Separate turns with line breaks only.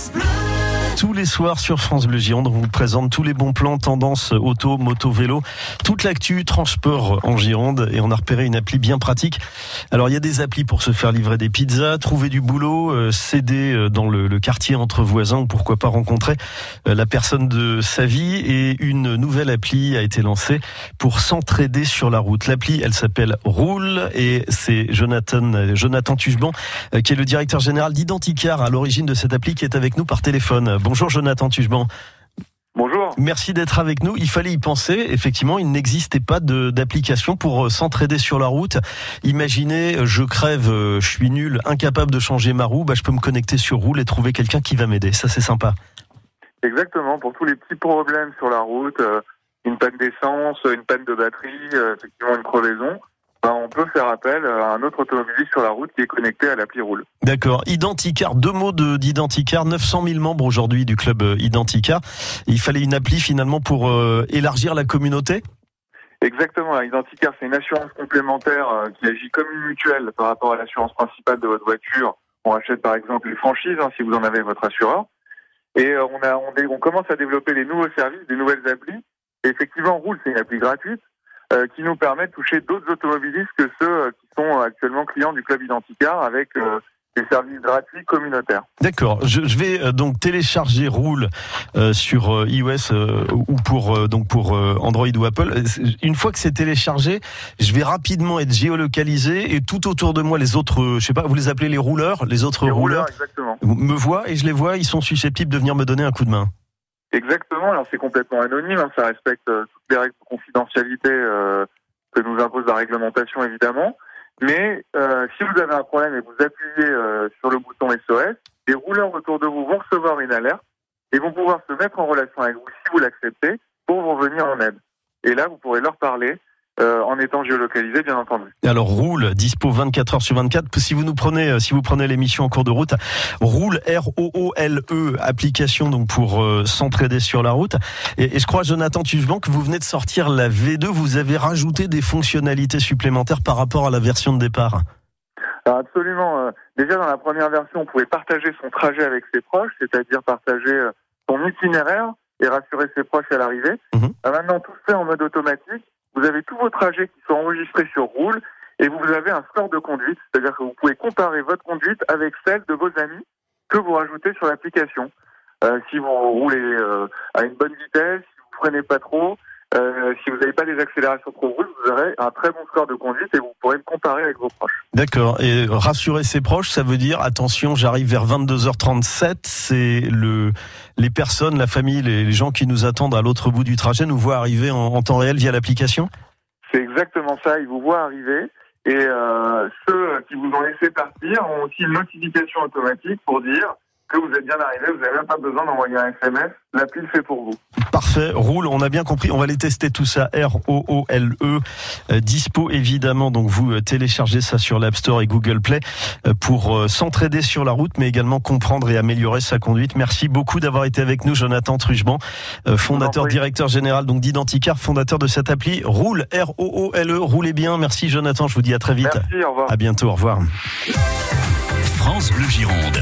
Express. Tous les soirs sur France Bleu Gironde, on vous présente tous les bons plans, tendance auto, moto, vélo, toute l'actu transport en Gironde et on a repéré une appli bien pratique. Alors il y a des applis pour se faire livrer des pizzas, trouver du boulot, euh, s'aider euh, dans le, quartier entre voisins ou pourquoi pas rencontrer euh, la personne de sa vie et une nouvelle appli a été lancée pour s'entraider sur la route. L'appli, elle s'appelle Roule et c'est Jonathan Jonathan Tuchban qui est le directeur général d'Identicar à l'origine de cette appli qui est avec nous par téléphone. Bonjour Jonathan Tuchban.
Bonjour.
Merci d'être avec nous. Il fallait y penser. Effectivement, il n'existait pas d'application pour euh, s'entraider sur la route. Imaginez, euh, je crève, euh, je suis nul, incapable de changer ma roue. Bah, je peux me connecter sur Roule et trouver quelqu'un qui va m'aider. Ça, c'est sympa.
Exactement. Pour tous les petits problèmes sur la route, une panne d'essence, une panne de batterie, effectivement une crevaison, ben, on peut faire appel à un autre automobiliste sur la route qui est connecté à l'appli Roule.
D'accord. Identicar, deux mots d'Identicar, 900 000 membres aujourd'hui du club euh, Identicar. Il fallait une appli finalement pour euh, élargir la communauté?
Exactement. Identicar, c'est une assurance complémentaire euh, qui agit comme une mutuelle par rapport à l'assurance principale de votre voiture. On achète par exemple les franchises hein, si vous en avez votre assureur. Et on, a, on, on commence à développer des nouveaux services, des nouvelles applis. Et effectivement, Roule, c'est une appli gratuite euh, qui nous permet de toucher d'autres automobilistes que ceux euh, qui sont actuellement clients du club Identicar avec euh, des services gratuits communautaires.
D'accord. Je, vais donc télécharger Roule sur iOS ou pour donc pour Android ou Apple. Une fois que c'est téléchargé, je vais rapidement être géolocalisé et tout autour de moi les autres, je sais pas, vous les appelez les rouleurs, les autres
les
rouleurs,
exactement.
me voient et je les vois, ils sont susceptibles de venir me donner un coup de main.
Exactement. Alors c'est complètement anonyme, hein. ça respecte euh, toutes les règles de confidentialité euh, que nous impose la réglementation évidemment. Mais euh, si vous avez un problème et vous appuyez sur le bouton SOS, les rouleurs autour de vous vont recevoir une alerte et vont pouvoir se mettre en relation avec vous si vous l'acceptez pour vous venir en aide. Et là, vous pourrez leur parler euh, en étant géolocalisé, bien entendu.
Alors roule, dispo 24 heures sur 24. Si vous nous prenez, euh, si vous prenez l'émission en cours de route, roule R O O L E application donc pour euh, s'entraider sur la route. Et, je crois, Jonathan Tuchban, que vous venez de sortir la V2. Vous avez rajouté des fonctionnalités supplémentaires par rapport à la version de départ.
Alors absolument. déjà dans la première version, on pouvait partager son trajet avec ses proches, c'est-à-dire partager son itinéraire et rassurer ses proches à l'arrivée. Mhm. Maintenant, tout se fait en mode automatique vous avez tous vos trajets qui sont enregistrés sur Roule et vous avez un score de conduite, c'est-à-dire que vous pouvez comparer votre conduite avec celle de vos amis que vous rajoutez sur l'application. Euh, si vous roulez euh, à une bonne vitesse, si vous freinez pas trop, euh, si vous n'avez pas des accélérations trop brusques, vous aurez un très bon score de conduite et vous pourrez le comparer avec vos proches.
D'accord. Et rassurer ses proches, ça veut dire attention, j'arrive vers 22h37. C'est le les personnes, la famille, les, gens qui nous attendent à l'autre bout du trajet nous voient arriver en, temps réel via l'application?
C'est exactement ça. Ils vous voient arriver. Et euh, ceux qui vous ont laissé partir ont aussi une notification automatique pour dire que vous êtes bien arrivé, vous n'avez même pas besoin d'envoyer un SMS, l'appli le fait pour vous.
Parfait, roule, on a bien compris, on va aller tester tout ça, R-O-O-L-E, euh, dispo évidemment, donc vous euh, téléchargez ça sur l'App Store et Google Play euh, pour s'entraider sur la route, mais également comprendre et améliorer sa conduite. Merci beaucoup d'avoir été avec nous, Jonathan Truchban, fondateur, directeur général donc d'Identicar, fondateur de cette appli, roule, R-O-O-L-E, roulez bien, merci Jonathan, je vous dis à très vite.
Merci, au revoir.
À bientôt, au revoir.
France Bleu Gironde.